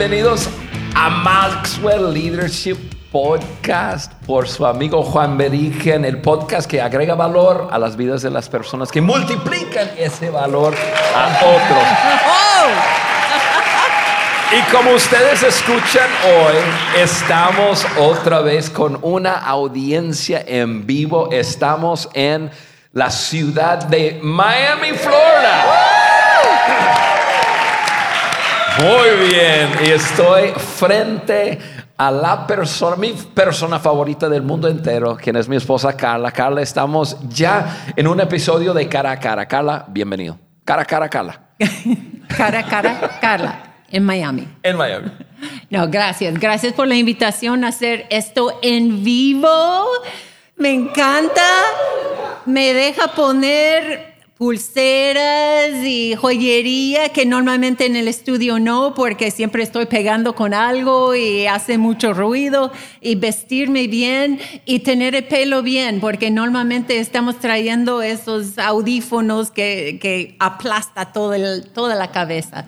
bienvenidos a Maxwell Leadership Podcast por su amigo Juan Berigen, el podcast que agrega valor a las vidas de las personas, que multiplican ese valor a otros. Y como ustedes escuchan hoy, estamos otra vez con una audiencia en vivo. Estamos en la ciudad de Miami, Florida. Muy bien, y estoy frente a la persona, mi persona favorita del mundo entero, quien es mi esposa Carla. Carla, estamos ya en un episodio de Cara a Cara. Carla, bienvenido. Cara a Cara, Carla. cara a Cara, Carla, en Miami. En Miami. No, gracias. Gracias por la invitación a hacer esto en vivo. Me encanta. Me deja poner pulseras y joyería que normalmente en el estudio no, porque siempre estoy pegando con algo y hace mucho ruido, y vestirme bien y tener el pelo bien, porque normalmente estamos trayendo esos audífonos que, que aplasta todo el, toda la cabeza.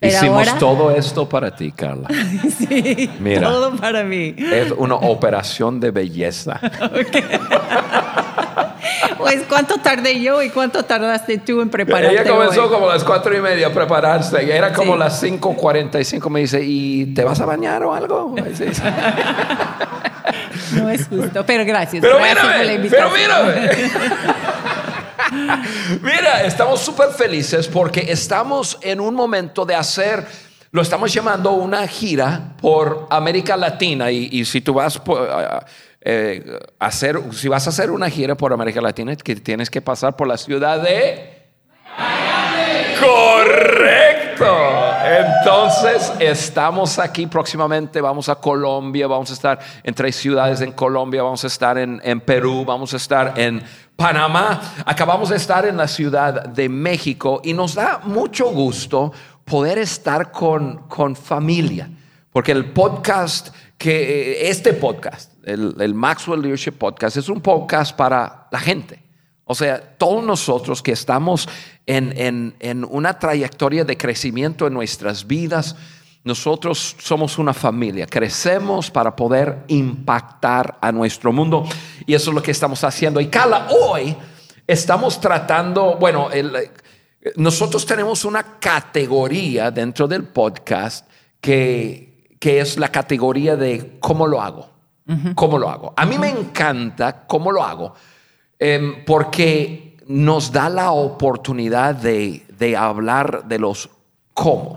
Hicimos todo esto para ti, Carla. sí, Mira, todo para mí. Es una operación de belleza. Pues cuánto tardé yo y cuánto tardaste tú en prepararte. Ella comenzó como a las cuatro y media a prepararse. Era como las 5.45. Me dice, ¿y te vas a bañar o algo? no es justo, pero gracias. Pero mírame, pero mírame. Mira, estamos súper felices porque estamos en un momento de hacer, lo estamos llamando una gira por América Latina y, si tú vas por, eh, hacer, si vas a hacer una gira por América Latina, que tienes que pasar por la ciudad de. Correcto. Entonces, estamos aquí próximamente, vamos a Colombia, vamos a estar en tres ciudades en Colombia, vamos a estar en, en Perú, vamos a estar en Panamá, acabamos de estar en la ciudad de México y nos da mucho gusto poder estar con, con familia, porque el podcast que eh, este podcast, el, Maxwell Leadership Podcast, es un podcast para la gente. O sea, todos nosotros que estamos en, en, una trayectoria de crecimiento en nuestras vidas, nosotros somos una familia, crecemos para poder impactar a nuestro mundo y eso es lo que estamos haciendo. Y Carla, hoy estamos tratando, bueno, nosotros tenemos una categoría dentro del podcast que, que es la categoría de cómo lo hago. ¿Cómo lo hago? A mí me encanta cómo lo hago em, porque nos da la oportunidad de, hablar de los cómo.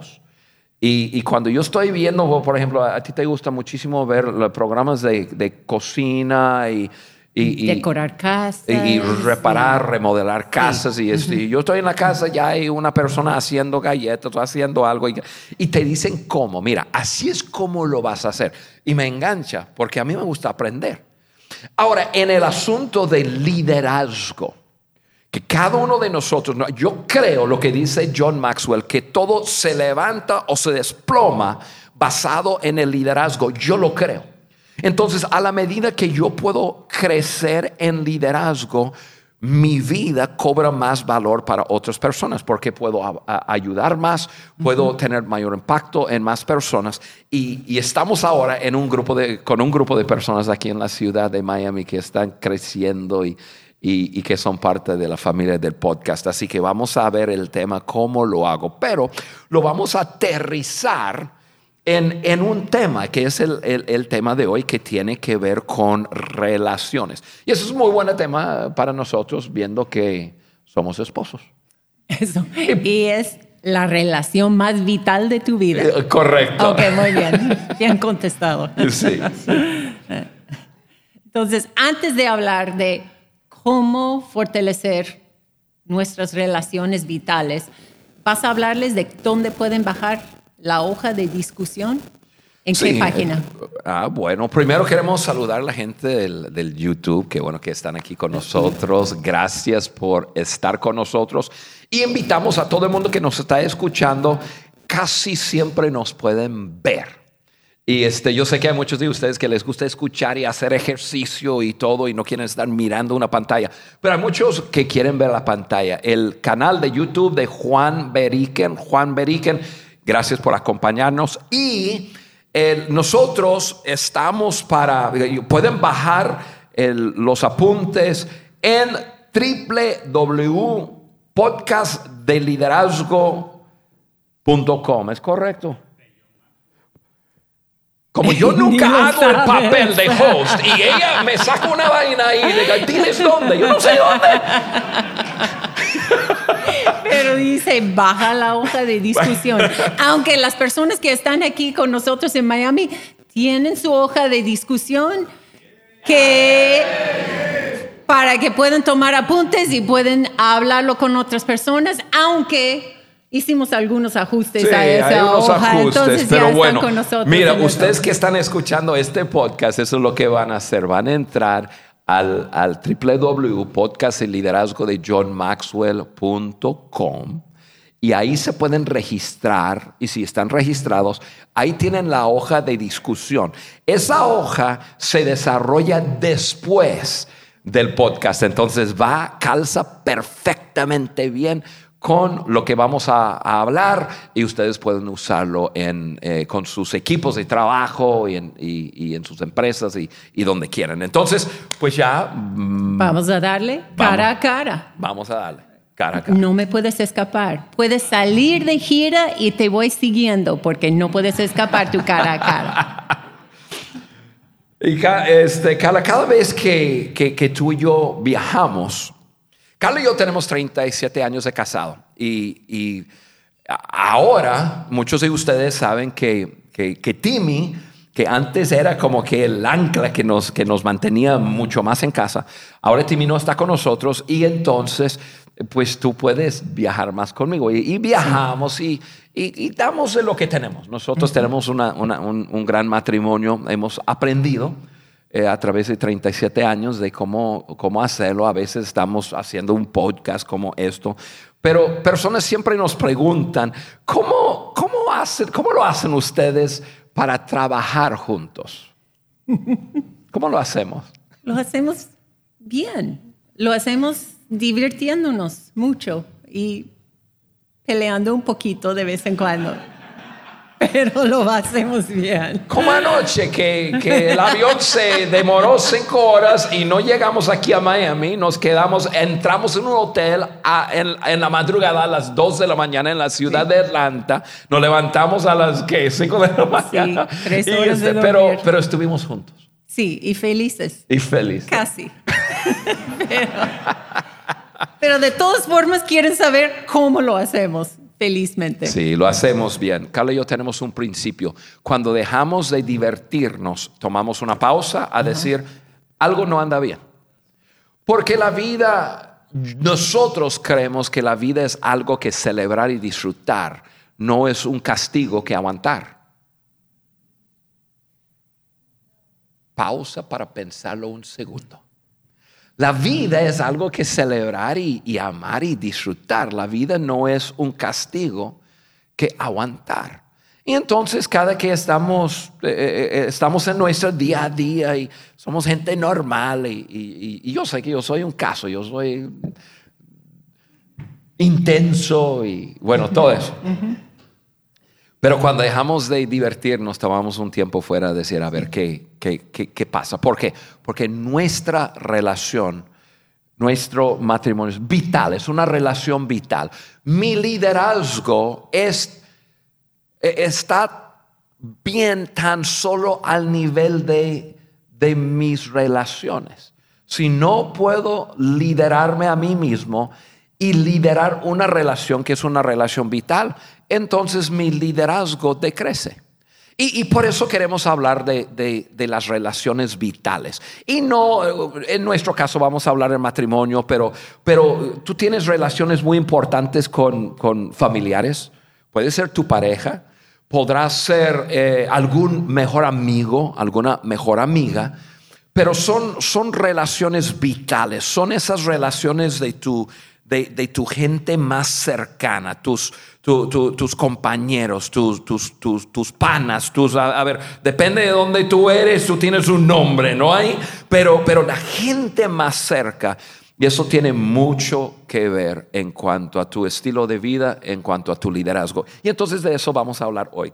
Y, cuando yo estoy viendo, por ejemplo, a, ti te gusta muchísimo ver los programas de, de cocina y, y, decorar casas. Y, reparar, remodelar casas. Y, yo estoy en la casa, ya hay una persona haciendo galletas haciendo algo y, te dicen cómo. Mira, así es como lo vas a hacer. Y me engancha porque a mí me gusta aprender. Ahora, en el asunto del liderazgo, que cada uno de nosotros, yo creo lo que dice John Maxwell, que todo se levanta o se desploma basado en el liderazgo. Yo lo creo. Entonces, a la medida que yo puedo crecer en liderazgo, mi vida cobra más valor para otras personas porque puedo ayudar más, puedo tener mayor impacto en más personas. Y, estamos ahora en un grupo de, con un grupo de personas aquí en la ciudad de Miami que están creciendo y, y, que son parte de la familia del podcast. Así que vamos a ver el tema, cómo lo hago, pero lo vamos a aterrizar en, un tema que es el, tema de hoy que tiene que ver con relaciones. Y eso es un muy buen tema para nosotros viendo que somos esposos. Eso. Y es la relación más vital de tu vida. Eh, correcto. Ok, muy bien. Bien contestado. Sí. Entonces, antes de hablar de cómo fortalecer nuestras relaciones vitales, ¿vas a hablarles de dónde pueden bajar la hoja de discusión? ¿En qué página? Ah, bueno, primero queremos saludar a la gente del, YouTube, que bueno que están aquí con nosotros. Gracias por estar con nosotros. Y invitamos a todo el mundo que nos está escuchando, casi siempre nos pueden ver. Y este, yo sé que hay muchos de ustedes que les gusta escuchar y hacer ejercicio y todo y no quieren estar mirando una pantalla. Pero hay muchos que quieren ver la pantalla. El canal de YouTube de Juan Beriken, Juan Beriken Gracias por acompañarnos y eh, nosotros estamos para, pueden bajar el- los apuntes en www.podcastdeliderazgo.com. ¿Es correcto? Como yo nunca hago el papel de host y ella me saca una vaina ahí y diga, diles dónde, yo no sé dónde. Dice, baja la hoja de discusión. Aunque las personas que están aquí con nosotros en Miami tienen su hoja de discusión que para que puedan tomar apuntes y pueden hablarlo con otras personas, aunque hicimos algunos ajustes Sí, a esa hay unos hoja, ajustes, entonces ya pero están bueno, con nosotros. mira, ustedes que están escuchando este podcast, eso es lo que van a hacer, van a entrar al, al www.podcast el liderazgo de johnmaxwell.com y ahí se pueden registrar y si están registrados, ahí tienen la hoja de discusión. Esa hoja se desarrolla después del podcast, entonces va, calza perfectamente bien con lo que vamos a, a hablar y ustedes pueden usarlo en, eh, con sus equipos de trabajo y en, y- y en sus empresas y, y donde quieran. Entonces, pues ya mm, Vamos a darle cara a cara. vamos a darle cara a cara. No me puedes escapar. Puedes salir de gira y te voy siguiendo porque no puedes escapar tu cara a cara. Y ca- este, Carla, cada vez que, que- que tú y yo viajamos, Carla y yo tenemos 37 años de casado y, y ahora muchos de ustedes saben que, que, que Timmy, que antes era como que el ancla que nos, que nos mantenía mucho más en casa, ahora Timmy no está con nosotros y entonces pues tú puedes viajar más conmigo y, y viajamos y, y- y damos de lo que tenemos. Nosotros tenemos una- una- un, un gran matrimonio, hemos aprendido eh, a través de 37 años de cómo, cómo hacerlo. A veces estamos haciendo un podcast como esto, pero personas siempre nos preguntan, ¿cómo, cómo, hacen, cómo lo hacen ustedes para trabajar juntos? ¿Cómo lo hacemos? Lo hacemos bien. Lo hacemos divirtiéndonos mucho y peleando un poquito de vez en cuando. Pero lo hacemos bien. Como anoche que, que el avión se demoró cinco horas y no llegamos aquí a Miami, nos quedamos, entramos en un hotel a- en, en la madrugada a las 2 de la mañana en la ciudad de Atlanta, nos levantamos a las ¿qué? 5 de la mañana, tres Y, horas de este, pero, dormir. pero estuvimos juntos Sí, y felices. y felices. Casi. pero, pero de todas formas quieren saber cómo lo hacemos felizmente. Sí, lo hacemos bien. Carla y yo tenemos un principio. Cuando dejamos de divertirnos, tomamos una pausa a decir, algo no anda bien. Porque la vida, nosotros creemos que la vida es algo que celebrar y disfrutar, no es un castigo que aguantar. Pausa para pensarlo un segundo. La vida es algo que celebrar y, amar y disfrutar. La vida no es un castigo que aguantar. Y entonces cada que estamos, eh, eh, estamos en nuestro día a día y somos gente normal y yo sé que yo soy un caso, yo soy intenso y bueno, todo eso. Pero cuando dejamos de divertirnos, tomamos un tiempo fuera a decir, a ver, ¿qué, qué, qué, qué pasa? ¿Por qué? Porque nuestra relación, nuestro matrimonio es vital, es una relación vital. Mi liderazgo es, eh, está bien tan solo al nivel de, de mis relaciones. Si no puedo liderarme a mí mismo y liderar una relación que es una relación vital, entonces mi liderazgo decrece. Y, y por eso queremos hablar de, de- las relaciones vitales. Y no, eh, en nuestro caso vamos a hablar del matrimonio, pero, pero tú tienes relaciones muy importantes con, con familiares. Puede ser tu pareja, podrá ser eh, algún mejor amigo, alguna mejor amiga, pero son, son relaciones vitales, son esas relaciones de tu, de, tu gente más cercana, tus, tu- tu- tus compañeros, tus, tus, tus, tus panas, tus, a, a ver, depende de dónde tú eres, tú tienes un nombre, ¿no hay? Pero, pero la gente más cerca. Y eso tiene mucho que ver en cuanto a tu estilo de vida, en cuanto a tu liderazgo. Y entonces de eso vamos a hablar hoy.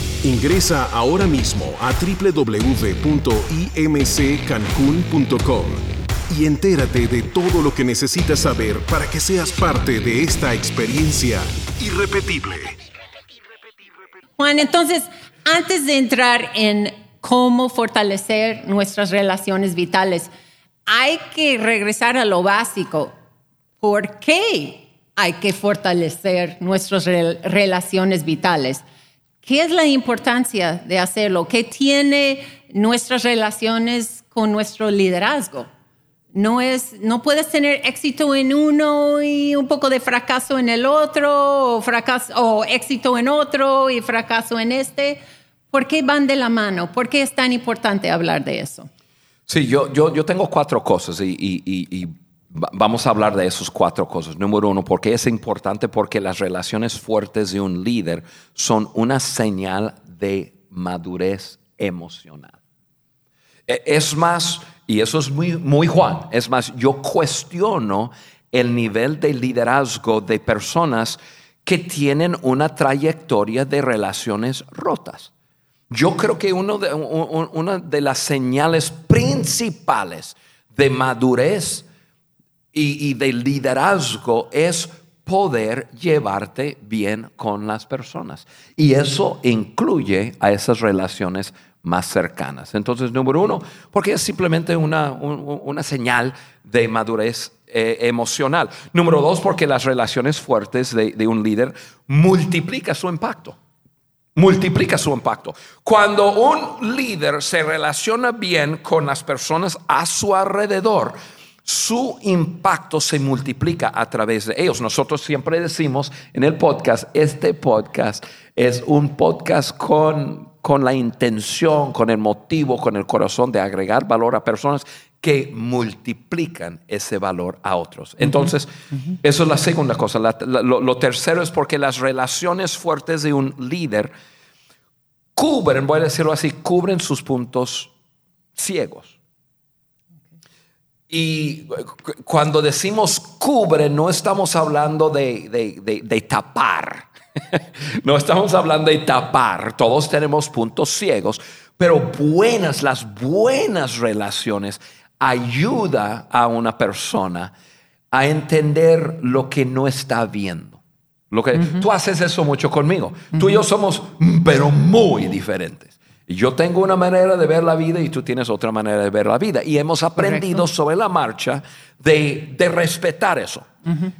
Ingresa ahora mismo a www.imccancun.com y entérate de todo lo que necesitas saber para que seas parte de esta experiencia irrepetible. Juan, entonces, antes de entrar en cómo fortalecer nuestras relaciones vitales, hay que regresar a lo básico. ¿Por qué hay que fortalecer nuestras relaciones vitales? ¿Qué es la importancia de hacerlo? ¿Qué tiene nuestras relaciones con nuestro liderazgo? No, es, no puedes tener éxito en uno y un poco de fracaso en el otro, o, fracaso, o éxito en otro y fracaso en este. ¿Por qué van de la mano? ¿Por qué es tan importante hablar de eso? Sí, yo, yo, yo tengo cuatro cosas y, y, y Vamos a hablar de esas cuatro cosas. Número uno, porque es importante porque las relaciones fuertes de un líder son una señal de madurez emocional. E, es más, y eso es muy, muy Juan, es más, yo cuestiono el nivel de liderazgo de personas que tienen una trayectoria de relaciones rotas. Yo creo que de, una de las señales principales de madurez y, de liderazgo es poder llevarte bien con las personas. Y eso incluye a esas relaciones más cercanas. Entonces, número uno, porque es simplemente una, una señal de madurez eh, emocional. Número dos, porque las relaciones fuertes de, de un líder multiplica su impacto. Multiplica su impacto. Cuando un líder se relaciona bien con las personas a su alrededor, su impacto se multiplica a través de ellos. Nosotros siempre decimos en el podcast, este podcast es un podcast con, con la intención, con el motivo, con el corazón de agregar valor a personas que multiplican ese valor a otros. Entonces, eso es la segunda cosa. lo, tercero es porque las relaciones fuertes de un líder cubren, voy a decirlo así, cubren sus puntos ciegos. Y cuando decimos cubre, no estamos hablando de, tapar. no estamos hablando de tapar. Todos tenemos puntos ciegos, pero buenas, las buenas relaciones ayuda a una persona a entender lo que no está viendo. Lo que, Tú haces eso mucho conmigo. Tú y yo somos, pero muy diferentes. Yo tengo una manera de ver la vida y tú tienes otra manera de ver la vida. Y hemos aprendido sobre la marcha de, respetar eso.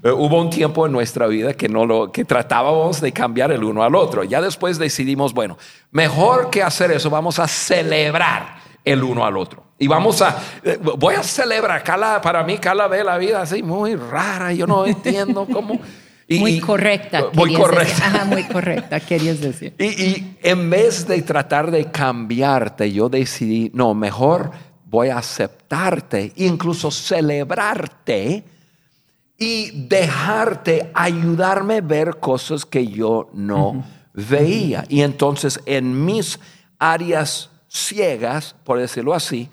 Eh, hubo un tiempo en nuestra vida que, no lo, que tratábamos de cambiar el uno al otro. Ya después decidimos, bueno, mejor que hacer eso, vamos a celebrar el uno al otro. Y vamos a, eh, voy a celebrar. para mí, Carla ve la vida así muy rara. Yo no entiendo cómo muy correcta. Muy correcta. muy correcta, querías decir. Y, en vez de tratar de cambiarte, yo decidí, no, mejor voy a aceptarte, incluso celebrarte y dejarte ayudarme a ver cosas que yo no veía. Y entonces en mis áreas ciegas, por decirlo así,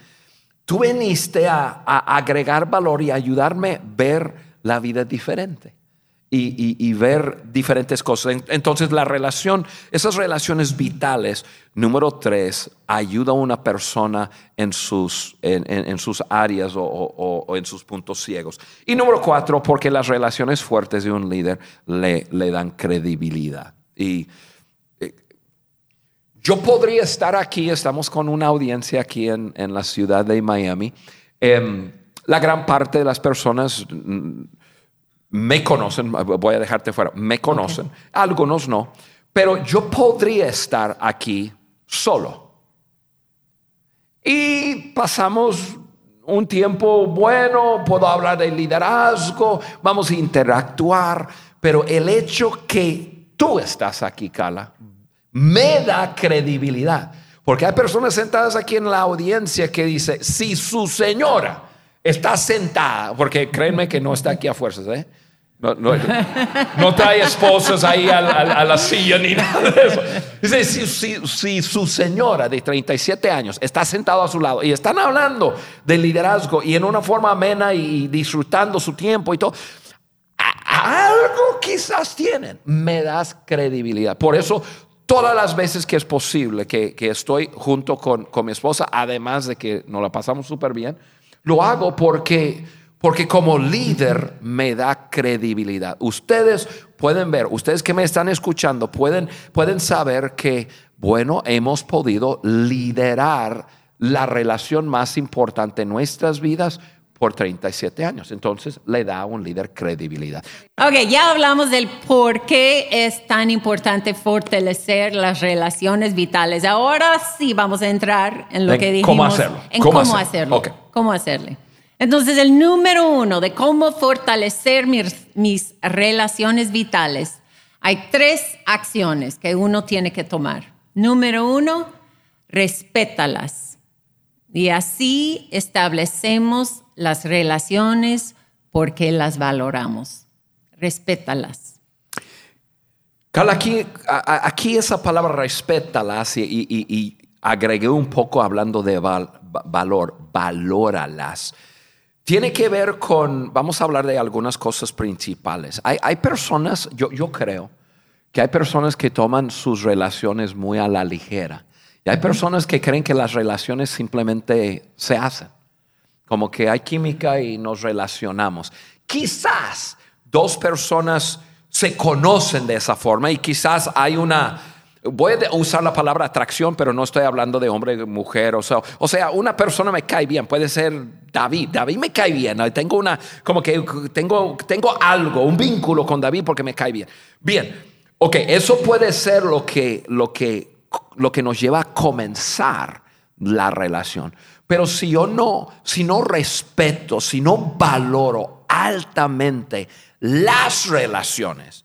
tú viniste a, a agregar valor y ayudarme a ver la vida diferente y, ver diferentes cosas. Entonces la relación, esas relaciones vitales, número tres, ayuda a una persona en sus, en, sus áreas o, en sus puntos ciegos. Y número cuatro, porque las relaciones fuertes de un líder le, le dan credibilidad. Y eh, yo podría estar aquí, estamos con una audiencia aquí en, la ciudad de Miami. Em, la gran parte de las personas me conocen, voy a dejarte fuera, me conocen, algunos no, pero yo podría estar aquí solo. Y pasamos un tiempo bueno, puedo hablar de liderazgo, vamos a interactuar, pero el hecho que tú estás aquí, Carla, me da credibilidad. Porque hay personas sentadas aquí en la audiencia que dice, si su señora está sentada, porque créanme que no está aquí a fuerzas, ¿eh? No, no, trae esposas ahí a, la silla ni nada de eso. Dice, si, si, su señora de 37 años está sentado a su lado y están hablando de liderazgo y en una forma amena y disfrutando su tiempo y todo, algo quizás tienen. Me das credibilidad. Por eso, todas las veces que es posible que, que estoy junto con, con mi esposa, además de que nos la pasamos súper bien, lo hago porque porque como líder me da credibilidad. Ustedes pueden ver, ustedes que me están escuchando, pueden, pueden saber que, bueno, hemos podido liderar la relación más importante en nuestras vidas por 37 años. Entonces le da a un líder credibilidad. Ok, ya hablamos del por qué es tan importante fortalecer las relaciones vitales. Ahora sí vamos a entrar en lo que dijimos. ¿Cómo hacerlo? En cómo, hacerlo. ¿Cómo hacerlo? Entonces, el número uno de cómo fortalecer mis, relaciones vitales, hay tres acciones que uno tiene que tomar. Número uno, respétalas. Y así establecemos las relaciones porque las valoramos. Respétalas. Carla, aquí, esa palabra respétalas y, y, agregué un poco hablando de valor, valóralas tiene que ver con, vamos a hablar de algunas cosas principales. Hay, personas, yo, yo creo, que hay personas que toman sus relaciones muy a la ligera. Y hay personas que creen que las relaciones simplemente se hacen. Como que hay química y nos relacionamos. Quizás dos personas se conocen de esa forma y quizás hay una Voy a usar la palabra atracción, pero no estoy hablando de hombre, mujer. O sea, o sea, una persona me cae bien, puede ser David. David me cae bien. Tengo una, como que tengo, tengo algo, un vínculo con David porque me cae bien. Bien, ok, eso puede ser lo que, lo que, lo que nos lleva a comenzar la relación. Pero si yo no, si no respeto, si no valoro altamente las relaciones,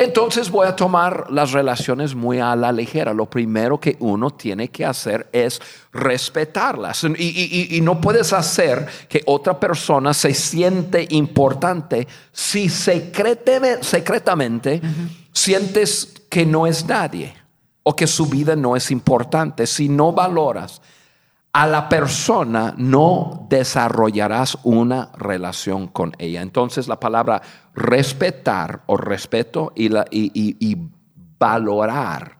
entonces voy a tomar las relaciones muy a la ligera. Lo primero que uno tiene que hacer es respetarlas. Y, no puedes hacer que otra persona se siente importante si secretamente, sientes que no es nadie o que su vida no es importante. Si no valoras a la persona no desarrollarás una relación con ella. Entonces la palabra respetar o respeto y, la, y, valorar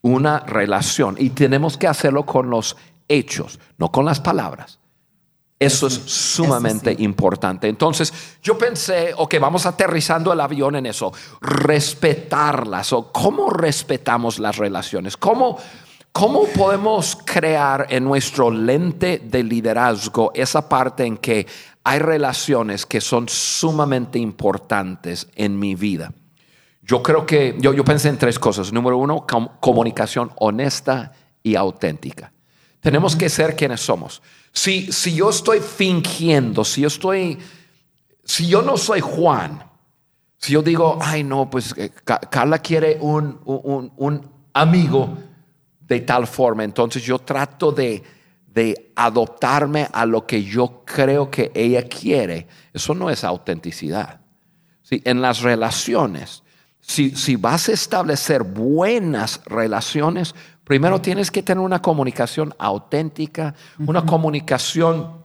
una relación. Y tenemos que hacerlo con los hechos, no con las palabras. Eso es sumamente importante. Entonces, yo pensé, ok, vamos aterrizando el avión en eso, respetarlas o cómo respetamos las relaciones, cómo ¿Cómo podemos crear en nuestro lente de liderazgo esa parte en que hay relaciones que son sumamente importantes en mi vida? Yo creo que, yo, yo pensé en tres cosas. Número uno, comunicación honesta y auténtica. Tenemos que ser quienes somos. Si, si yo estoy fingiendo, si yo estoy, si yo no soy Juan, si yo digo, ay no, pues eh, Carla quiere un, un, un amigo, de tal forma. Entonces yo trato de, adoptarme a lo que yo creo que ella quiere. Eso no es autenticidad. En las relaciones, si, si vas a establecer buenas relaciones, primero tienes que tener una comunicación auténtica, una comunicación,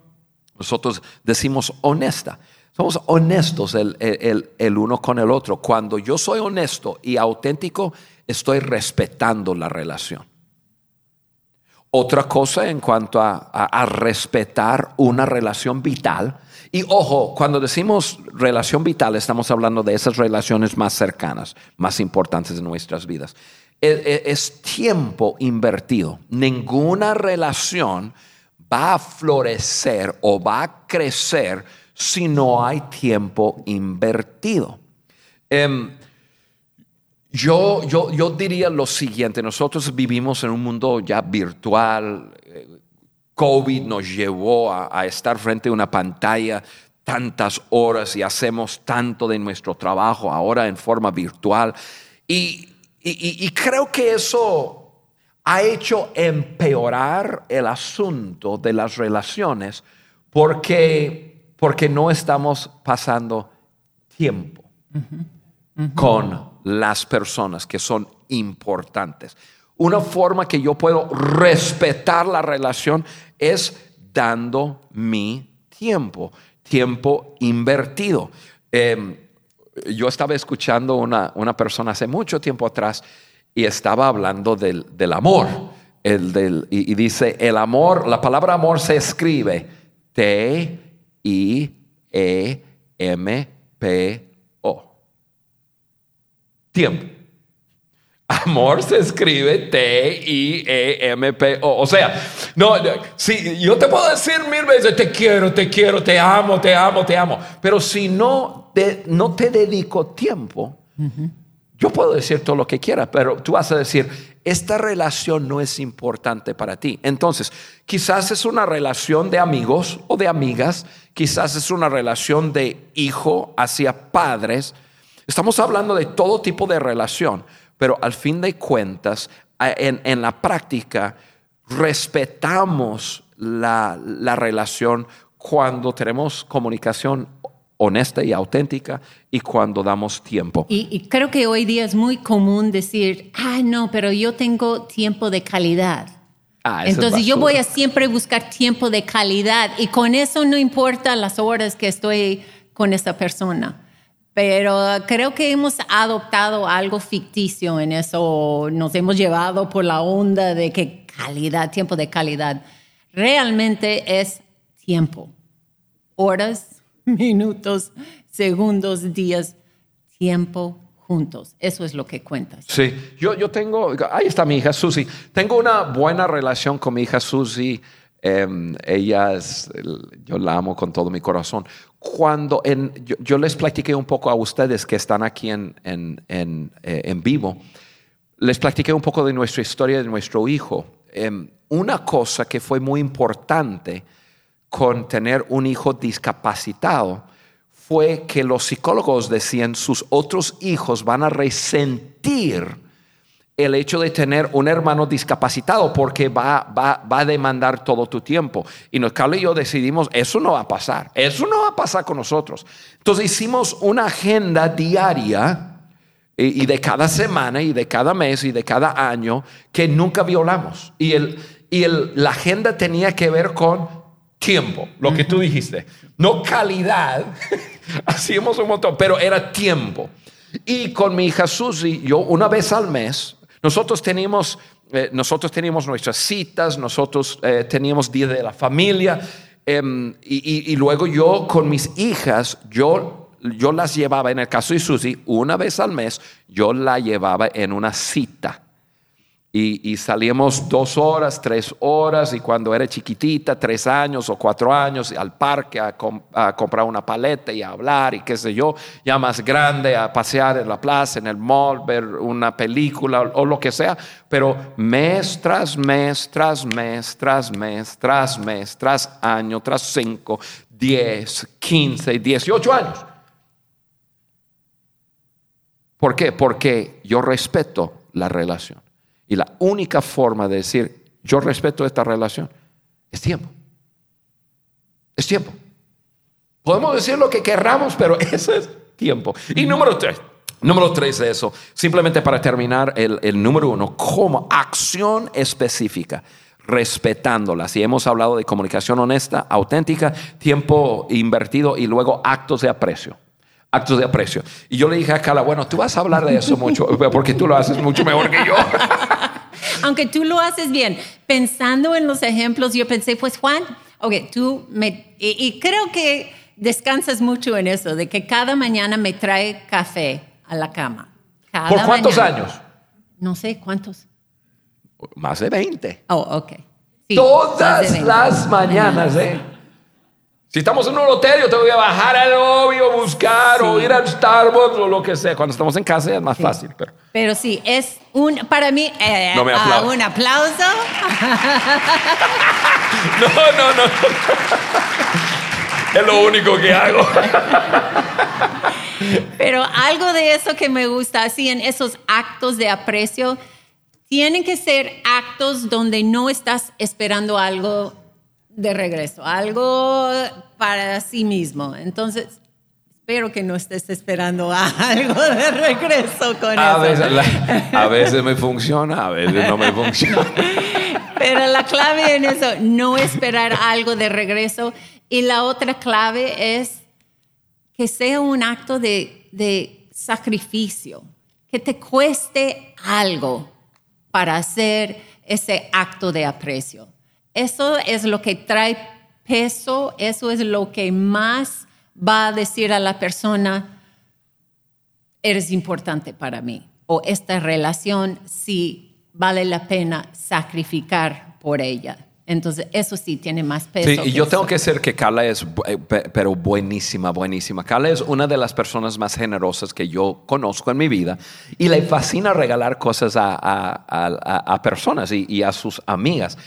nosotros decimos honesta. Somos honestos el, el, uno con el otro. Cuando yo soy honesto y auténtico, estoy respetando la relación. Otra cosa en cuanto a, respetar una relación vital. Y ojo, cuando decimos relación vital, estamos hablando de esas relaciones más cercanas, más importantes de nuestras vidas. E, e, es, tiempo invertido. Ninguna relación va a florecer o va a crecer si no hay tiempo invertido. Em, yo, yo, diría lo siguiente, nosotros vivimos en un mundo ya virtual, eh, COVID nos llevó a, a estar frente a una pantalla tantas horas y hacemos tanto de nuestro trabajo ahora en forma virtual. Y, y- y creo que eso ha hecho empeorar el asunto de las relaciones porque, porque no estamos pasando tiempo con las personas que son importantes. Una forma que yo puedo respetar la relación es dando mi tiempo, tiempo invertido. Eh, yo estaba escuchando una, una persona hace mucho tiempo atrás y estaba hablando del, del amor. El del, y, y dice, el amor, la palabra amor se escribe T-I-E-M-P-O. Tiempo. Amor se escribe T-I-E-M-P-O. O sea, no, si yo te puedo decir mil veces, te quiero, te quiero, te amo, te amo, te amo. Pero si no te, no te dedico tiempo, yo puedo decir todo lo que quiera, pero tú vas a decir, esta relación no es importante para ti. Entonces, quizás es una relación de amigos o de amigas, quizás es una relación de hijo hacia padres. Estamos hablando de todo tipo de relación, pero al fin de cuentas, en, en la práctica, respetamos la, la relación cuando tenemos comunicación honesta y auténtica y cuando damos tiempo. Y, y creo que hoy día es muy común decir, ah, no, pero yo tengo tiempo de calidad. Ah, Entonces yo voy a siempre buscar tiempo de calidad y con eso no importa las horas que estoy con esa persona. Pero creo que hemos adoptado algo ficticio en eso, nos hemos llevado por la onda de que calidad, tiempo de calidad. Realmente es tiempo, horas, minutos, segundos, días, tiempo juntos. Eso es lo que cuentas. Sí, yo, yo tengo, ahí está mi hija Susi. Tengo una buena relación con mi hija Susi. Em, ella es, yo la amo con todo mi corazón. Cuando en, yo, yo les platiqué un poco a ustedes que están aquí en, en, en, eh, en vivo, les platiqué un poco de nuestra historia de nuestro hijo. Em, una cosa que fue muy importante con tener un hijo discapacitado fue que los psicólogos decían sus otros hijos van a resentir el hecho de tener un hermano discapacitado porque va, va, va a demandar todo tu tiempo. Y nos, Carla y yo decidimos, eso no va a pasar, eso no va a pasar con nosotros. Entonces hicimos una agenda diaria y, y de cada semana y de cada mes y de cada año que nunca violamos. Y, el, y el, la agenda tenía que ver con tiempo, lo que tú dijiste. No calidad, hacíamos un montón, pero era tiempo. Y con mi hija Susi, yo una vez al mes, nosotros teníamos, eh, nosotros nuestras citas, nosotros eh, teníamos día de la familia, em, y, y- y luego yo con mis hijas, yo, yo las llevaba, en el caso de Susi, una vez al mes, yo la llevaba en una cita. Y, y salíamos dos horas, tres horas, y cuando era chiquitita, tres años o cuatro años, al parque a, com- a comprar una paleta y a hablar y qué sé yo, ya más grande, a pasear en la plaza, en el mall, ver una película o, o lo que sea, pero mes tras mes, tras mes, tras mes, tras mes, tras año, tras cinco, diez, quince, dieciocho años. ¿Por qué? Porque yo respeto la relación. Y la única forma de decir, yo respeto esta relación, es tiempo. Es tiempo. Podemos decir lo que querramos, pero eso es tiempo. Y número tres, número tres de eso, simplemente para terminar, el, el número uno, como acción específica, respetándolas. Y hemos hablado de comunicación honesta, auténtica, tiempo invertido y luego actos de aprecio. Actos de aprecio. Y yo le dije a Carla, bueno, tú vas a hablar de eso mucho, porque tú lo haces mucho mejor que yo. Aunque tú lo haces bien. Pensando en los ejemplos, yo pensé, pues Juan, ok, tú me... Y, y creo que descansas mucho en eso, de que cada mañana me trae café a la cama. Cada ¿Por cuántos mañana. años? No sé cuántos. Más de 20. Oh, ok. Sí, más de Todas 20 las mañanas, ¿eh? Si estamos en un hotel, yo tengo que bajar al obvio, buscar o ir al Starbucks o lo que sea. Cuando estamos en casa es más fácil, pero Pero sí, es un, para mí, eh, No me ah, aplaudas. un aplauso. no, no, no. es lo único que hago. Pero algo de eso que me gusta, así en esos actos de aprecio, tienen que ser actos donde no estás esperando algo de regreso, algo para sí mismo. Entonces, espero que no estés esperando algo de regreso con A eso. veces, la- a veces me funciona, a veces no me funciona. Pero la clave en eso, no esperar algo de regreso. Y la otra clave es que sea un acto de, de sacrificio, que te cueste algo para hacer ese acto de aprecio. Eso es lo que trae peso, eso es lo que más va a decir a la persona, eres importante para mí, o esta relación sí vale la pena sacrificar por ella. Entonces, eso sí tiene más peso. Sí, y yo eso. tengo que decir que Carla es, eh, pe- pero buenísima, buenísima. Carla es una de las personas más generosas que yo conozco en mi vida y le fascina regalar cosas a, a- a- a personas y, y a sus amigas.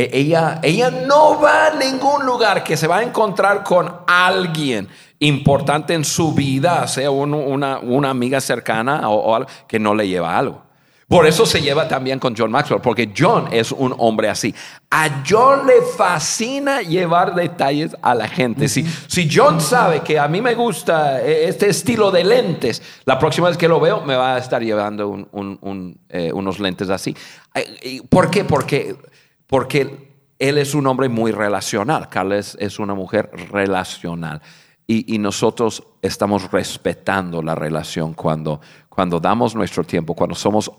Eh, ella, ella no va a ningún lugar que se va a encontrar con alguien importante en su vida, sea un- una, una amiga cercana o, o algo, que no le lleva algo. Por eso se lleva también con John Maxwell, porque John es un hombre así. A John le fascina llevar detalles a la gente. Si, si John sabe que a mí me gusta eh, este estilo de lentes, la próxima vez que lo veo me va a estar llevando un- un- un, eh, unos lentes así. ¿Por qué? Porque, porque él es un hombre muy relacional. Carla es, una mujer relacional. Y, y nosotros estamos respetando la relación cuando, cuando damos nuestro tiempo, cuando somos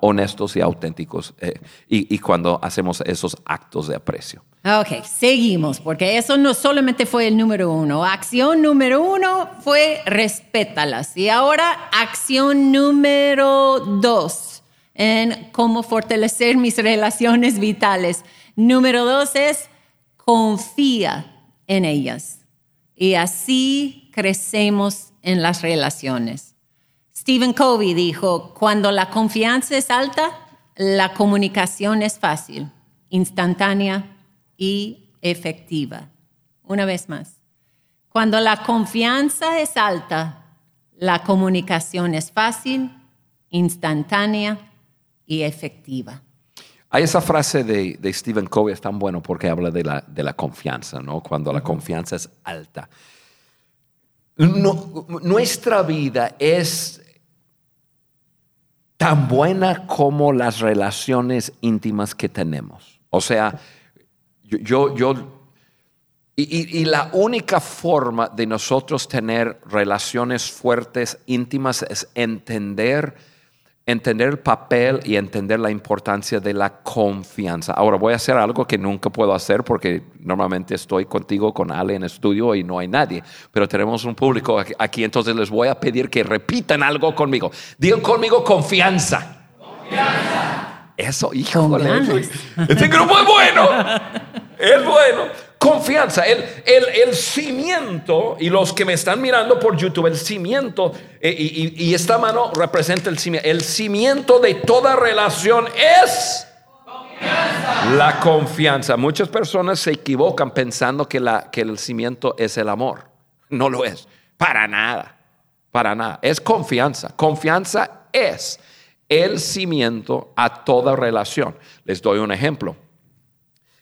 honestos y auténticos eh, y, y cuando hacemos esos actos de aprecio. Ok, seguimos, porque eso no solamente fue el número uno. Acción número uno fue respétalas. Y ahora acción número dos en cómo fortalecer mis relaciones vitales. Número dos es confía en ellas. Y así crecemos en las relaciones. Stephen Covey dijo, cuando la confianza es alta, la comunicación es fácil, instantánea y efectiva. Una vez más, cuando la confianza es alta, la comunicación es fácil, instantánea y efectiva. Hay esa frase de, de Stephen Covey, es tan bueno porque habla de la, de la confianza, ¿no? Cuando la confianza es alta. No- nuestra vida es tan buena como las relaciones íntimas que tenemos. O sea, yo, yo, y la única forma de nosotros tener relaciones fuertes, íntimas, es entender, entender el papel y entender la importancia de la confianza. Ahora voy a hacer algo que nunca puedo hacer porque normalmente estoy contigo, con Ale en estudio y no hay nadie, pero tenemos un público aquí- entonces les voy a pedir que repitan algo conmigo. Digan conmigo confianza. Eso, híjole. Este grupo es bueno. Es bueno. Confianza, el, el, el cimiento, y los que me están mirando por YouTube, el cimiento, eh, y, esta mano representa el cimiento. El cimiento de toda relación es la confianza. Muchas personas se equivocan pensando que, la, que el cimiento es el amor. No lo es. Para nada. Para nada. Es confianza. Confianza es el cimiento a toda relación. Les doy un ejemplo.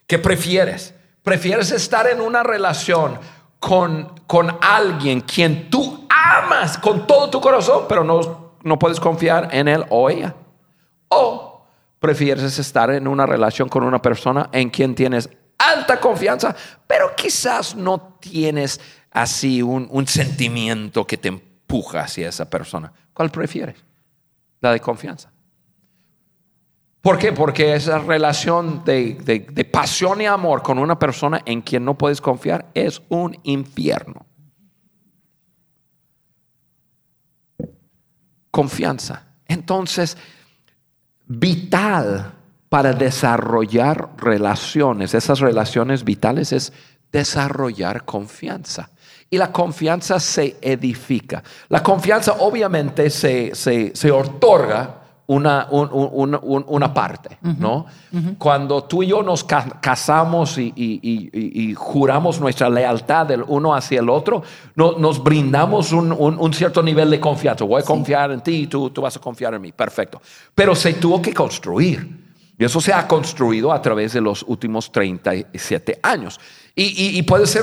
¿Qué prefieres? ¿Prefieres estar en una relación con, con alguien quien tú amas con todo tu corazón, pero no, no puedes confiar en él o ella? ¿O prefieres estar en una relación con una persona en quien tienes alta confianza, pero quizás no tienes así un, un sentimiento que te empuja hacia esa persona? ¿Cuál prefieres? La de confianza. ¿Por qué? Porque esa relación de, de- de pasión y amor con una persona en quien no puedes confiar es un infierno. Confianza. Entonces, vital para desarrollar relaciones, esas relaciones vitales es desarrollar confianza. Y la confianza se edifica. La confianza obviamente se, se, se otorga una, un- un- un- una parte, ¿no? Cuando tú y yo nos ca- casamos y, y- y- y- y juramos nuestra lealtad del uno hacia el otro, no- nos brindamos un, cierto nivel de confianza. Voy a confiar en ti y tú, tú vas a confiar en mí. Perfecto. Pero se tuvo que construir. Y eso se ha construido a través de los últimos 37 años. Y, y- y puede ser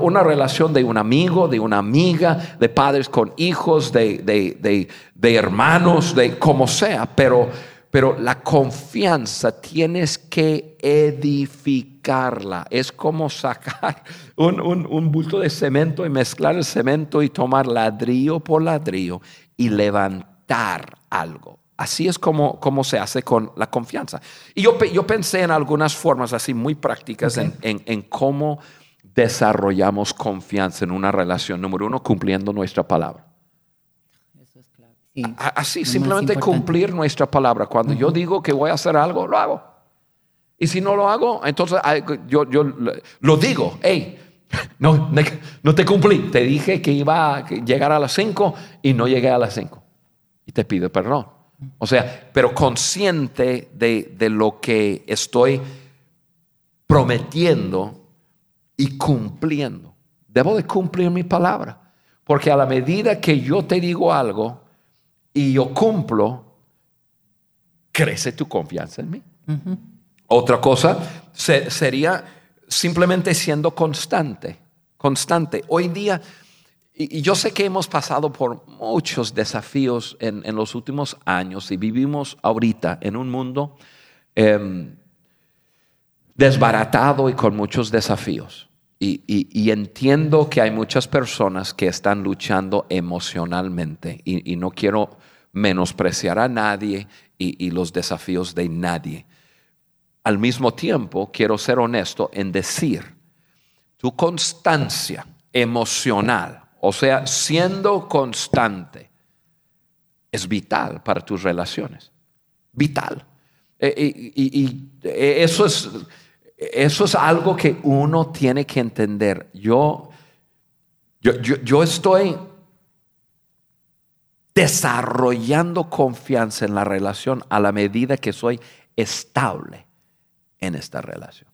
una, relación de un amigo, de una amiga, de padres con hijos, de, de- de- de hermanos, de como sea. Pero, pero la confianza tienes que edificarla. Es como sacar un, un- un bulto de cemento y mezclar el cemento y tomar ladrillo por ladrillo y levantar algo. Así es como, como se hace con la confianza. Y yo, yo pensé en algunas formas así muy prácticas en, en- en cómo desarrollamos confianza en una relación. Número uno, cumpliendo nuestra palabra. Sí. A- Así, simplemente cumplir nuestra palabra. Cuando yo digo que voy a hacer algo, lo hago. Y si no lo hago, entonces yo, yo lo digo, hey, no, no te cumplí. Te dije que iba a llegar a las 5 y no llegué a las 5. Y te pido perdón. O sea, pero consciente de, de lo que estoy prometiendo y cumpliendo. Debo de cumplir mi palabra. Porque a la medida que yo te digo algo y yo cumplo, crece tu confianza en mí. Otra cosa se- sería simplemente siendo constante, constante. Hoy día, y, yo sé que hemos pasado por muchos desafíos en, en los últimos años y vivimos ahorita en un mundo em, desbaratado y con muchos desafíos. Y, y- entiendo que hay muchas personas que están luchando emocionalmente y, y no quiero menospreciar a nadie y los desafíos de nadie. Al mismo tiempo, quiero ser honesto en decir, tu constancia emocional, o sea, siendo constante, es vital para tus relaciones. Vital. Eh, Y, y- eh, eso, es, eso es algo que uno tiene que entender. Yo, yo, yo estoy desarrollando confianza en la relación a la medida que soy estable en esta relación.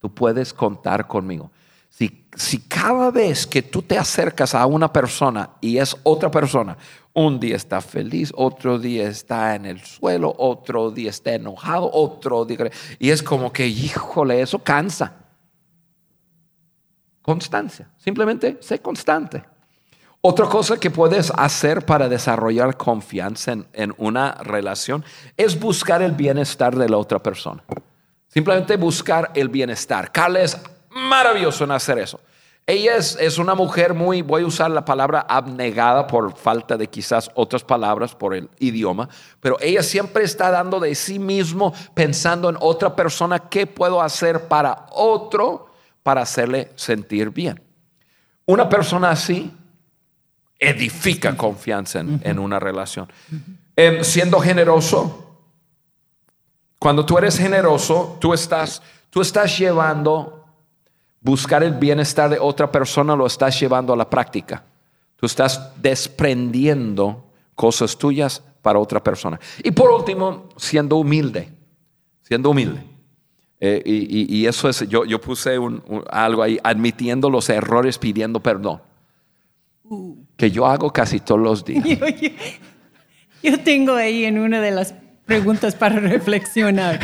Tú puedes contar conmigo. Si, cada vez que tú te acercas a una persona y es otra persona, un día está feliz, otro día está en el suelo, otro día está enojado, otro día... Y es como que, híjole, eso cansa. Constancia. Simplemente sé constante. Otra cosa que puedes hacer para desarrollar confianza en, en una relación es buscar el bienestar de la otra persona. Simplemente buscar el bienestar. Maravilloso en hacer eso. Ella es, es una mujer muy, voy a usar la palabra abnegada por falta de quizás otras palabras por el idioma, pero ella siempre está dando de sí mismo, pensando en otra persona, qué puedo hacer para otro para hacerle sentir bien. Una persona así edifica confianza en, en una relación. Em, siendo generoso, cuando tú eres generoso, tú estás, tú estás llevando, buscar el bienestar de otra persona, lo estás llevando a la práctica. Tú estás desprendiendo cosas tuyas para otra persona. Y por último, siendo humilde, siendo humilde. Eh, y, y- y eso es, yo, yo puse un- un- algo ahí, admitiendo los errores, pidiendo perdón. Que yo hago casi todos los días. Yo, yo- yo tengo ahí en una de las preguntas para reflexionar.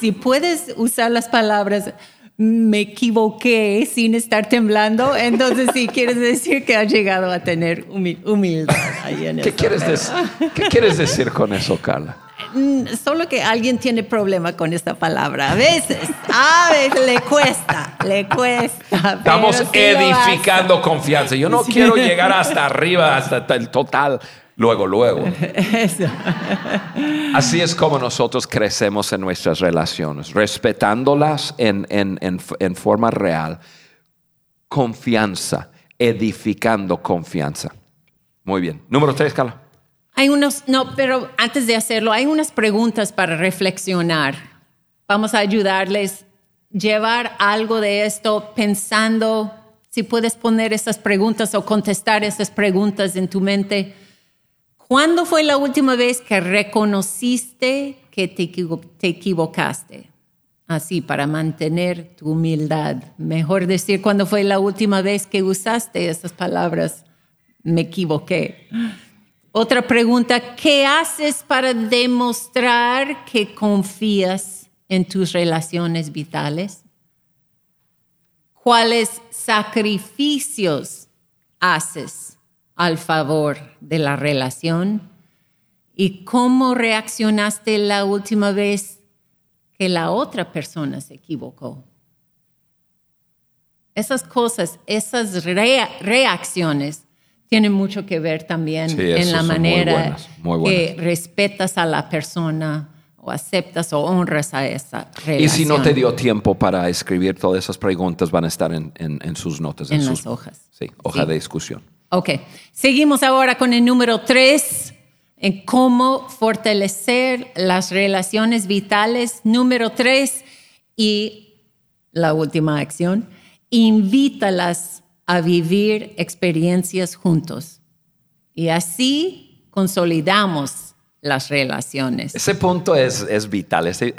Si puedes usar las palabras me equivoqué sin estar temblando, entonces sí quieres decir que has llegado a tener humi- humildad. ahí en ¿Qué quieres, dec- ¿Qué quieres decir con eso, Carla? Mm, Solo que alguien tiene problema con esta palabra. A veces, a veces le cuesta, le cuesta. Estamos sí edificando confianza. Yo no quiero llegar hasta arriba, hasta el total, luego, luego. Eso. Así es como nosotros crecemos en nuestras relaciones, respetándolas en, en- en- en forma real, confianza, edificando confianza. Muy bien. Número tres, Carla. Hay unos, no, pero antes de hacerlo, hay unas preguntas para reflexionar. Vamos a ayudarles llevar algo de esto pensando si puedes poner esas preguntas o contestar esas preguntas en tu mente. ¿Cuándo fue la última vez que reconociste que te, te equivocaste? Así, para mantener tu humildad. Mejor decir, ¿cuándo fue la última vez que usaste esas palabras? Me equivoqué. Otra pregunta, ¿qué haces para demostrar que confías en tus relaciones vitales? ¿Cuáles sacrificios haces al favor de la relación? ¿Y cómo reaccionaste la última vez que la otra persona se equivocó? Esas cosas, esas reacciones tienen mucho que ver también en la manera que respetas a la persona o aceptas o honras a esa relación. Y si no te dio tiempo para escribir todas esas preguntas, van a estar en, sus notas. En, las hojas. Sí, hoja de discusión. Ok. Seguimos ahora con el número tres, en cómo fortalecer las relaciones vitales. Número tres, y la última acción, invítalas a vivir experiencias juntos. Y así consolidamos las relaciones. Ese punto es, es vital. Este,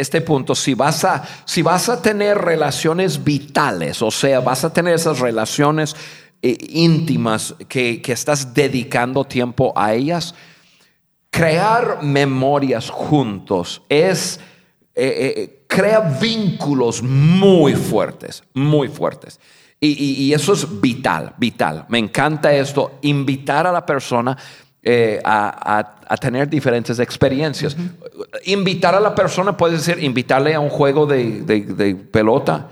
este, punto, si vas, a, si vas a tener relaciones vitales, o sea, vas a tener esas relaciones íntimas que, que estás dedicando tiempo a ellas, crear memorias juntos es... crea vínculos muy fuertes, muy fuertes. Y, y, eso es vital, vital. Me encanta esto, invitar a la persona eh, a, tener diferentes experiencias. Invitar a la persona puede ser invitarle a un juego de, pelota,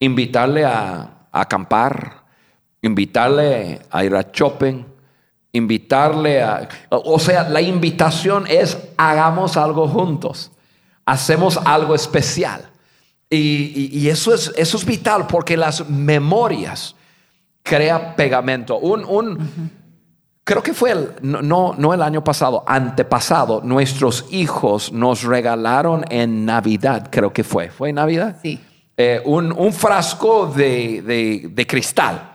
invitarle a, acampar, invitarle a ir a shopping, invitarle a... O sea, la invitación es hagamos algo juntos, hacemos algo especial. Y, eso, es, eso es vital porque las memorias crea pegamento. Un, un, Creo que fue el, no, no el año pasado, antepasado, nuestros hijos nos regalaron en Navidad, creo que fue. ¿Fue Navidad? Sí. Eh, un, frasco de, cristal.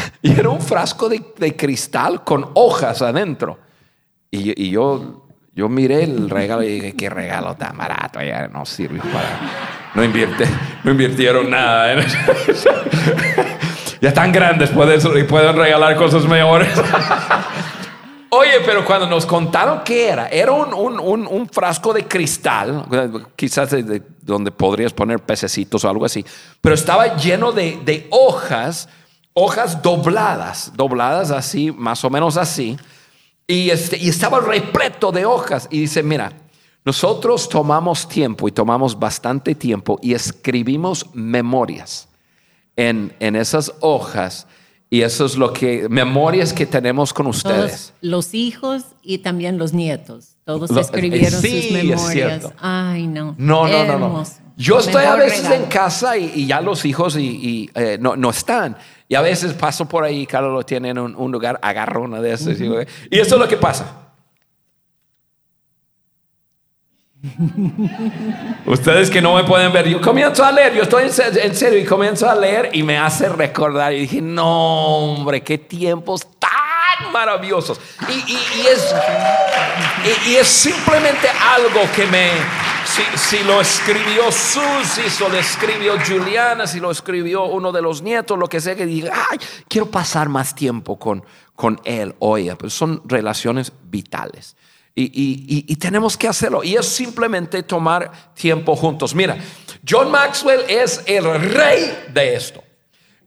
Y era un frasco de, cristal con hojas adentro. Y, yo, yo miré el regalo y dije, qué regalo tan barato, ya no sirve para... No, invierte, no invirtieron nada. En ya están grandes pueden, y pueden regalar cosas mejores. Oye, pero cuando nos contaron qué era, era un, frasco de cristal, quizás de, donde podrías poner pececitos o algo así, pero estaba lleno de, hojas, hojas dobladas, dobladas así, más o menos así, y, este, y estaba repleto de hojas. Y dice, mira, nosotros tomamos tiempo y tomamos bastante tiempo y escribimos memorias en, esas hojas. Y eso es lo que, memorias que tenemos con ustedes. los hijos y también los nietos. Todos escribieron sus memorias. Ay, no. No, no, no, no. Yo estoy a veces en casa y, ya los hijos y, eh, no, no, están. Y a veces paso por ahí, Carlos lo tiene en un, lugar, agarro una de esas. y eso es lo que pasa. Ustedes que no me pueden ver, yo comienzo a leer, yo estoy en serio y comienzo a leer y me hace recordar y dije, no hombre, qué tiempos tan maravillosos. Y, es, y, es simplemente algo que me, si, lo escribió Susi, si lo escribió Juliana, si lo escribió uno de los nietos, lo que sea, que diga, ay, quiero pasar más tiempo con, con él. Oye, pues son relaciones vitales. Y, tenemos que hacerlo. Y es simplemente tomar tiempo juntos. Mira, John Maxwell es el rey de esto.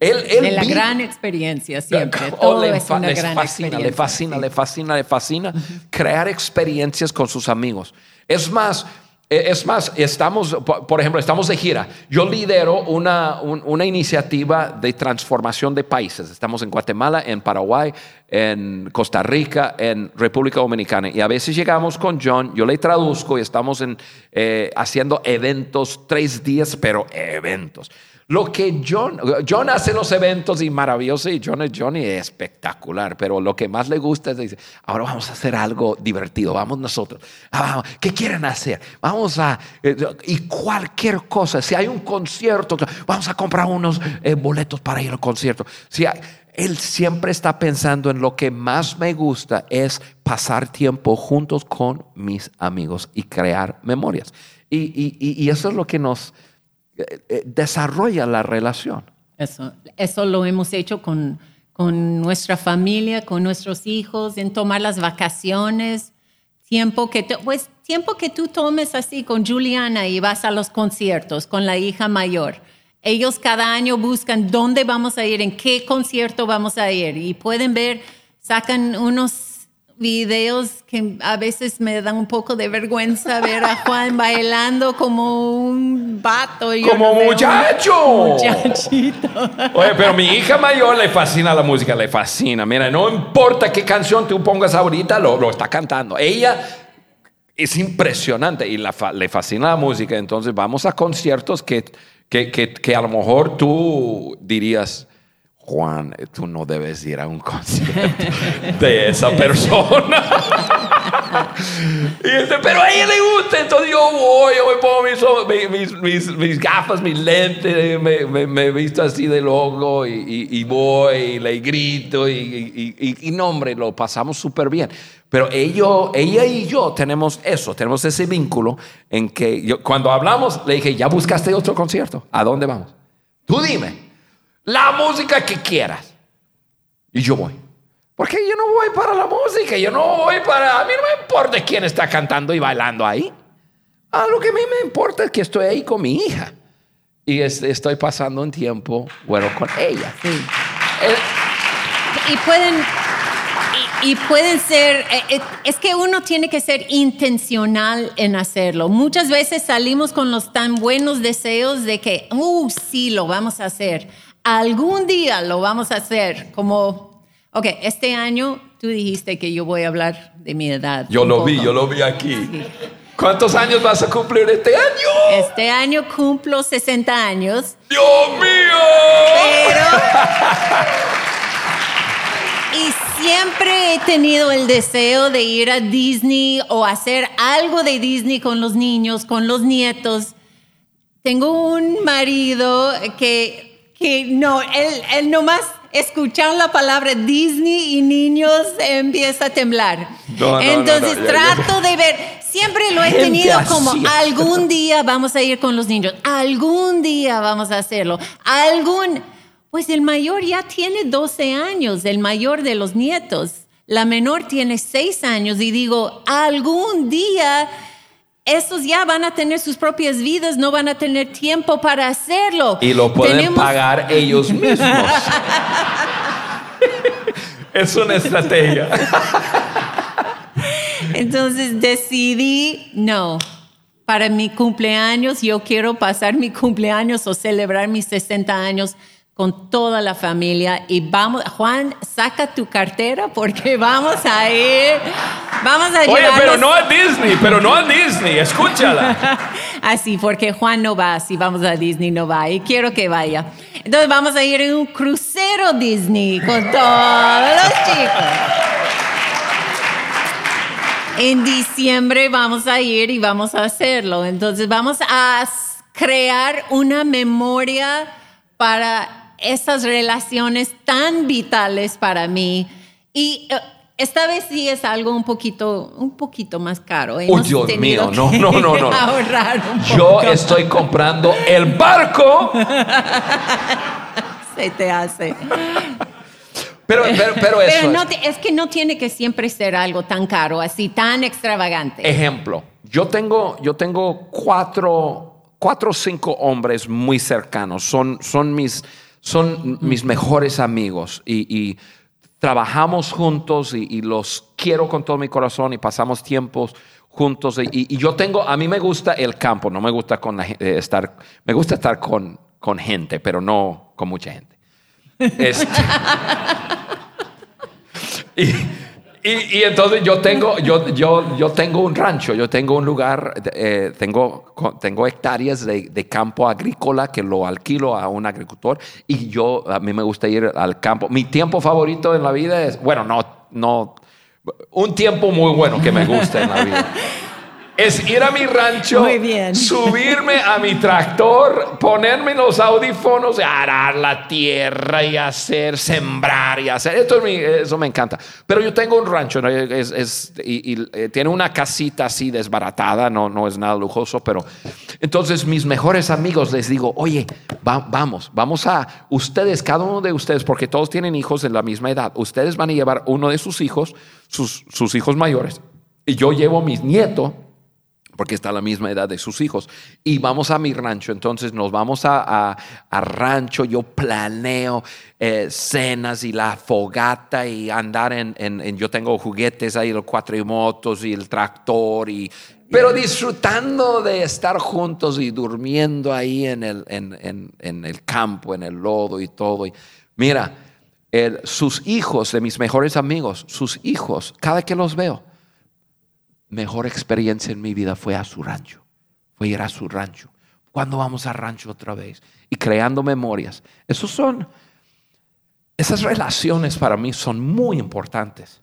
Él, de la gran experiencia siempre. Todo le, es una gran fascina, le fascina, le fascina, le fascina crear experiencias con sus amigos. Es más, eh, es más, estamos, por ejemplo, estamos de gira. Yo lidero una, una, iniciativa de transformación de países. Estamos en Guatemala, en Paraguay, en Costa Rica, en República Dominicana. Y a veces llegamos con John, yo le traduzco y estamos en, eh, haciendo eventos, tres días, pero eventos. Lo que John, John hace los eventos y maravilloso y John es Johnny es espectacular, pero lo que más le gusta es decir, ahora vamos a hacer algo divertido, vamos nosotros. Ah, ¿Qué quieren hacer? Vamos a, eh, y cualquier cosa, si hay un concierto, vamos a comprar unos eh, boletos para ir al concierto. Si él siempre está pensando en lo que más me gusta es pasar tiempo juntos con mis amigos y crear memorias. y eso es lo que nos desarrolla la relación. Eso, eso lo hemos hecho con, con nuestra familia, con nuestros hijos, en tomar las vacaciones, tiempo que, pues, tiempo que tú tomes así con Juliana y vas a los conciertos con la hija mayor. Ellos cada año buscan dónde vamos a ir, en qué concierto vamos a ir y pueden ver, sacan unos videos que a veces me dan un poco de vergüenza ver a Juan bailando como un vato. como muchacho. Muchachito. Oye, pero mi hija mayor le fascina la música, le fascina. Mira, no importa qué canción tú pongas ahorita, lo, lo está cantando. Ella es impresionante y le fascina la música. Entonces vamos a conciertos que, que, que, que a lo mejor tú dirías Juan, tú no debes ir a un concierto de esa persona. pero a ella le gusta, entonces yo voy, yo me pongo mis, gafas, mis lentes, me, me, visto así de loco y, voy, y le grito y, y, no, hombre, lo pasamos súper bien. Pero ella y yo tenemos eso, tenemos ese vínculo en que cuando hablamos le dije, ¿ya buscaste otro concierto? ¿A dónde vamos? Tú dime la música que quieras. Y yo voy. Porque yo no voy para la música, yo no voy para... A mí no me importa quién está cantando y bailando ahí. A lo que a mí me importa es que estoy ahí con mi hija. Y estoy pasando un tiempo, bueno, con ella. Eh, y pueden... Y, pueden ser, eh, eh, es que uno tiene que ser intencional en hacerlo. Muchas veces salimos con los tan buenos deseos de que, uh, sí, lo vamos a hacer algún día lo vamos a hacer como, ok, este año tú dijiste que yo voy a hablar de mi edad. Yo lo vi, yo lo vi aquí. ¿Cuántos años vas a cumplir este año? Este año cumplo 60 años. ¡Dios mío! Pero... y siempre he tenido el deseo de ir a Disney o hacer algo de Disney con los niños, con los nietos. Tengo un marido que que no, él, él nomás escuchar la palabra Disney y niños empieza a temblar. Entonces trato de ver, siempre lo he tenido como algún día vamos a ir con los niños, algún día vamos a hacerlo, algún, pues el mayor ya tiene 12 años, el mayor de los nietos, la menor tiene 6 años y digo, algún día estos ya van a tener sus propias vidas, no van a tener tiempo para hacerlo. Y lo pueden pagar ellos mismos. es una estrategia. Entonces decidí, no, para mi cumpleaños, yo quiero pasar mi cumpleaños o celebrar mis 60 años con toda la familia y vamos, Juan, saca tu cartera porque vamos a ir, vamos a Oye, pero no a Disney, pero no a Disney, escúchala. Así, porque Juan no va, si vamos a Disney no va y quiero que vaya. Entonces vamos a ir en un crucero Disney con todos los chicos. En diciembre vamos a ir y vamos a hacerlo. Entonces vamos a crear una memoria para estas relaciones tan vitales para mí. Y eh, esta vez sí es algo un poquito, un poquito más caro. oh, Dios mío, no, no, no, no. Yo estoy comprando el barco. Se te hace. Pero, pero, eso es. que no tiene que siempre ser algo tan caro, así tan extravagante. Ejemplo, yo tengo, yo tengo cuatro, cuatro o cinco hombres muy cercanos. Son, son mis son mis mejores amigos y, trabajamos juntos y, los quiero con todo mi corazón y pasamos tiempos juntos. Y, yo tengo, a mí me gusta el campo, no me gusta con eh, estar, me gusta estar con, con gente, pero no con mucha gente. Este, Y, y entonces yo tengo, yo, yo, yo tengo un rancho, yo tengo un lugar, eh, tengo, tengo hectáreas de, de, campo agrícola que lo alquilo a un agricultor y yo, a mí me gusta ir al campo. Mi tiempo favorito en la vida es, bueno, no, no, un tiempo muy bueno que me gusta en la vida es ir a mi rancho, subirme a mi tractor, ponerme los audífonos, arar la tierra y hacer, sembrar y hacer. Esto eso me encanta. Pero yo tengo un rancho es, y, eh, tiene una casita así desbaratada, no, no es nada lujoso, pero entonces mis mejores amigos les digo, oye, vamos, vamos a, ustedes, cada uno de ustedes, porque todos tienen hijos de la misma edad, ustedes van a llevar uno de sus hijos, sus, sus hijos mayores, y yo llevo mis nietos porque está a la misma edad de sus hijos. Y vamos a mi rancho, entonces nos vamos a, rancho, yo planeo eh, cenas y la fogata y andar en, yo tengo juguetes ahí, los cuatrimotos y el tractor, y, pero disfrutando de estar juntos y durmiendo ahí en el, en, el campo, en el lodo y todo. Y mira, sus hijos, de mis mejores amigos, sus hijos, cada que los veo, mejor experiencia en mi vida fue a su rancho, fue ir a su rancho. ¿Cuándo vamos a rancho otra vez? Y creando memorias. Esos son, esas relaciones para mí son muy importantes.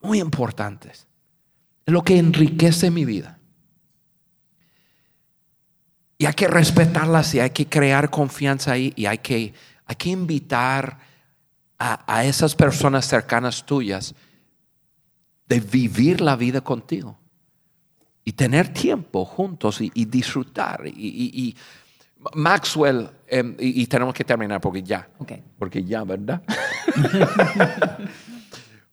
Muy importantes. Es lo que enriquece mi vida. Y hay que respetarlas y hay que crear confianza ahí y hay que, hay que invitar a, a esas personas cercanas tuyas de vivir la vida contigo y tener tiempo juntos y, disfrutar. Y, Maxwell, em, y, tenemos que terminar porque ya, porque ya, ¿verdad?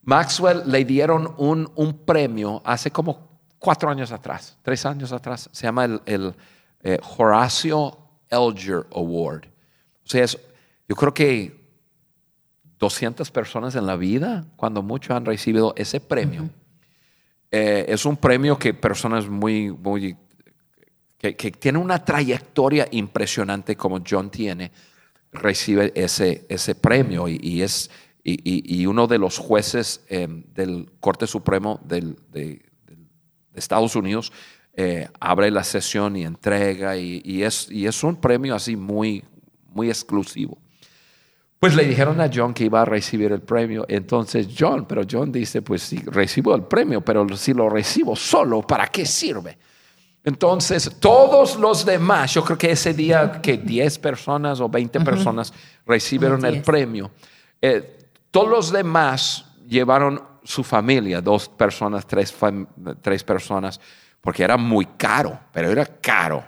Maxwell le dieron un, un, premio hace como cuatro años atrás, tres años atrás, se llama el, el eh, Horacio Elger Award. O sea, yo creo que 200 personas en la vida, cuando muchos han recibido ese premio. Eh, es un premio que personas muy, muy, que, que tienen una trayectoria impresionante como John tiene, recibe ese, ese premio y, es, y, uno de los jueces em, del Corte Supremo del, de, Estados Unidos eh, abre la sesión y entrega y, es, y es un premio así muy, muy exclusivo. Pues le dijeron a John que iba a recibir el premio. Entonces John, pero John dice, pues sí, recibo el premio, pero si lo recibo solo, ¿para qué sirve? Entonces, todos los demás, yo creo que ese día que 10 personas o 20 personas recibieron el premio, eh, todos los demás llevaron su familia, dos personas, tres, tres personas, porque era muy caro, pero era caro,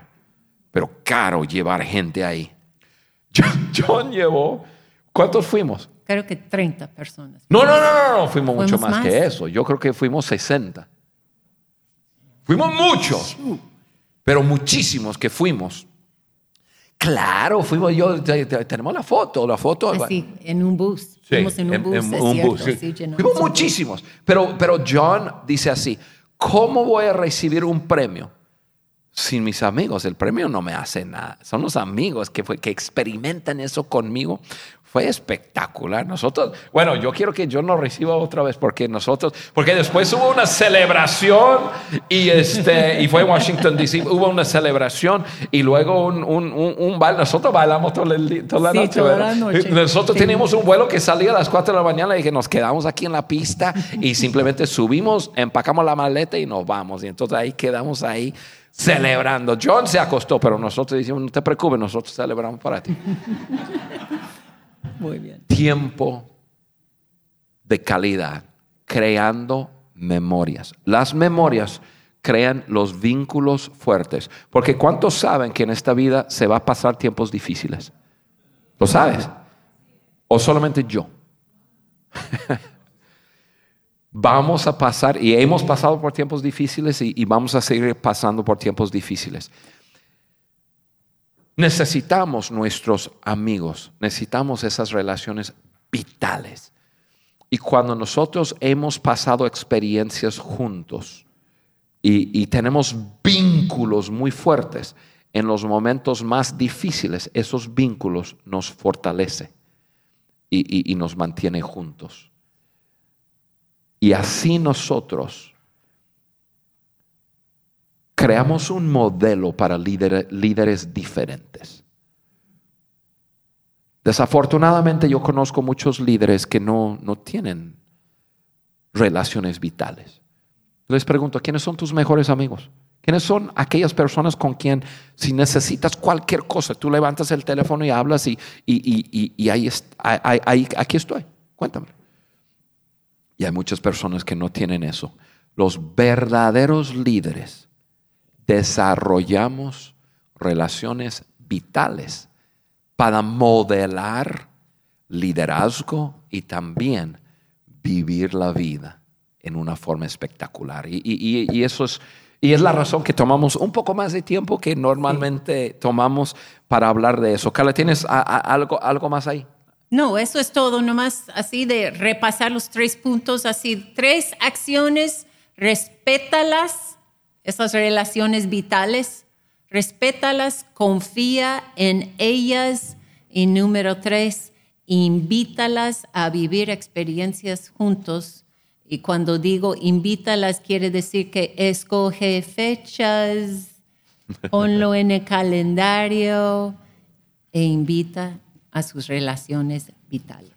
pero caro llevar gente ahí. John llevó ¿Cuántos fuimos? Creo que 30 personas. No, no, no, no, fuimos mucho más, que eso. Yo creo que fuimos 60. Fuimos muchos, pero muchísimos que fuimos. Claro, fuimos yo, tenemos la foto, la foto. Ah, sí, en un bus. fuimos en un bus. En, un bus fuimos muchísimos. Pero, pero John dice así, ¿cómo voy a recibir un premio? sin mis amigos. El premio no me hace nada. Son los amigos que, que experimentan eso conmigo. Fue espectacular. Nosotros, bueno, yo quiero que yo no reciba otra vez porque nosotros, porque después hubo una celebración y este, y fue en Washington DC, hubo una celebración y luego un, un, un, baile. Nosotros bailamos toda, la, noche, toda la noche. Nosotros teníamos un vuelo que salía a las 4 de la mañana y que nos quedamos aquí en la pista y simplemente subimos, empacamos la maleta y nos vamos. Y entonces ahí quedamos ahí celebrando. John se acostó, pero nosotros decimos, no te preocupes, nosotros celebramos para ti. Muy bien. Tiempo de calidad, creando memorias. Las memorias crean los vínculos fuertes. Porque ¿cuántos saben que en esta vida se va a pasar tiempos difíciles? ¿Lo sabes? ¿O solamente yo? vamos a pasar, y hemos pasado por tiempos difíciles y, y vamos a seguir pasando por tiempos difíciles. Necesitamos nuestros amigos, necesitamos esas relaciones vitales. Y cuando nosotros hemos pasado experiencias juntos y, tenemos vínculos muy fuertes, en los momentos más difíciles, esos vínculos nos fortalecen y, y nos mantienen juntos. Y así nosotros creamos un modelo para líderes diferentes. Desafortunadamente yo conozco muchos líderes que no, no tienen relaciones vitales. Les pregunto, ¿quiénes son tus mejores amigos? ¿Quiénes son aquellas personas con quien si necesitas cualquier cosa, tú levantas el teléfono y hablas y, y, ahí, ahí, aquí estoy? Cuéntame. Y hay muchas personas que no tienen eso. Los verdaderos líderes desarrollamos relaciones vitales para modelar liderazgo y también vivir la vida en una forma espectacular. Y, eso es, y es la razón que tomamos un poco más de tiempo que normalmente tomamos para hablar de eso. Carla, ¿tienes algo, algo más ahí? No, eso es todo, nomás así de repasar los tres puntos, así tres acciones, respétalas, esas relaciones vitales, respétalas, confía en ellas y número tres, invítalas a vivir experiencias juntos. Y cuando digo invítalas, quiere decir que escoge fechas, ponlo en el calendario e invita a sus relaciones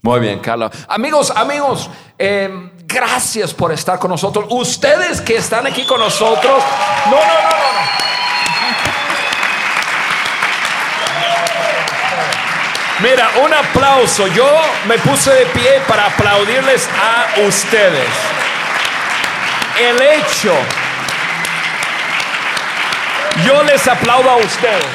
Muy bien, Carla. Amigos, amigos, eh, gracias por estar con nosotros. Ustedes que están aquí con nosotros, no, no, no, no. Mira, un aplauso. Yo me puse de pie para aplaudirles a ustedes. El hecho. Yo les aplaudo a ustedes.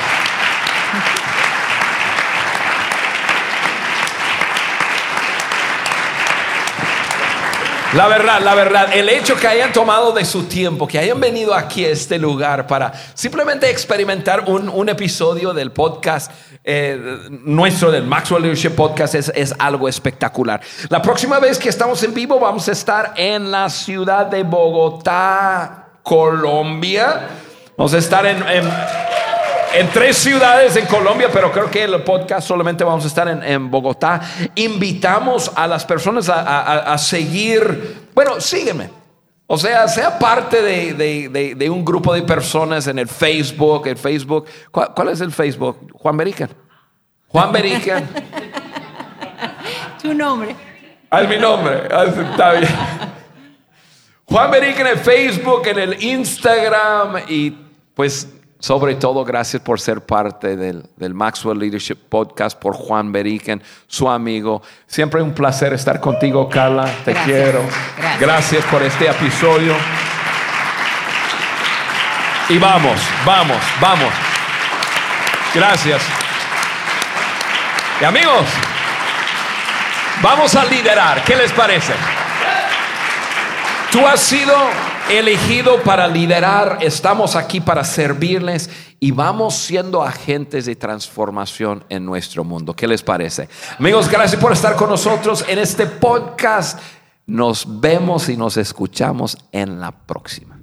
La verdad, la verdad, el hecho que hayan tomado de su tiempo, que hayan venido aquí a este lugar para simplemente experimentar un, episodio del podcast eh, nuestro, del Maxwell Leadership Podcast, es, es, algo espectacular. La próxima vez que estamos en vivo vamos a estar en la ciudad de Bogotá, Colombia. Vamos a estar en en tres ciudades en Colombia, pero creo que el podcast solamente vamos a estar en, Bogotá. Invitamos a las personas a, seguir, bueno, sígueme. O sea, sea parte de, un grupo de personas en el Facebook, el Facebook. ¿Cuál, es el Facebook? Juan Berican. Juan Berican. Tu nombre. Ah, es mi nombre. Ah, está bien. Juan Berican en el Facebook, en el Instagram y pues sobre todo, gracias por ser parte del, Maxwell Leadership Podcast, por Juan Beriken, su amigo. Siempre un placer estar contigo, Carla. Te quiero. Gracias. por este episodio. Y vamos, vamos, vamos. Gracias. Y amigos, vamos a liderar. ¿Qué les parece? Tú has sido elegido para liderar, estamos aquí para servirles y vamos siendo agentes de transformación en nuestro mundo. ¿Qué les parece? Amigos, gracias por estar con nosotros en este podcast. Nos vemos y nos escuchamos en la próxima.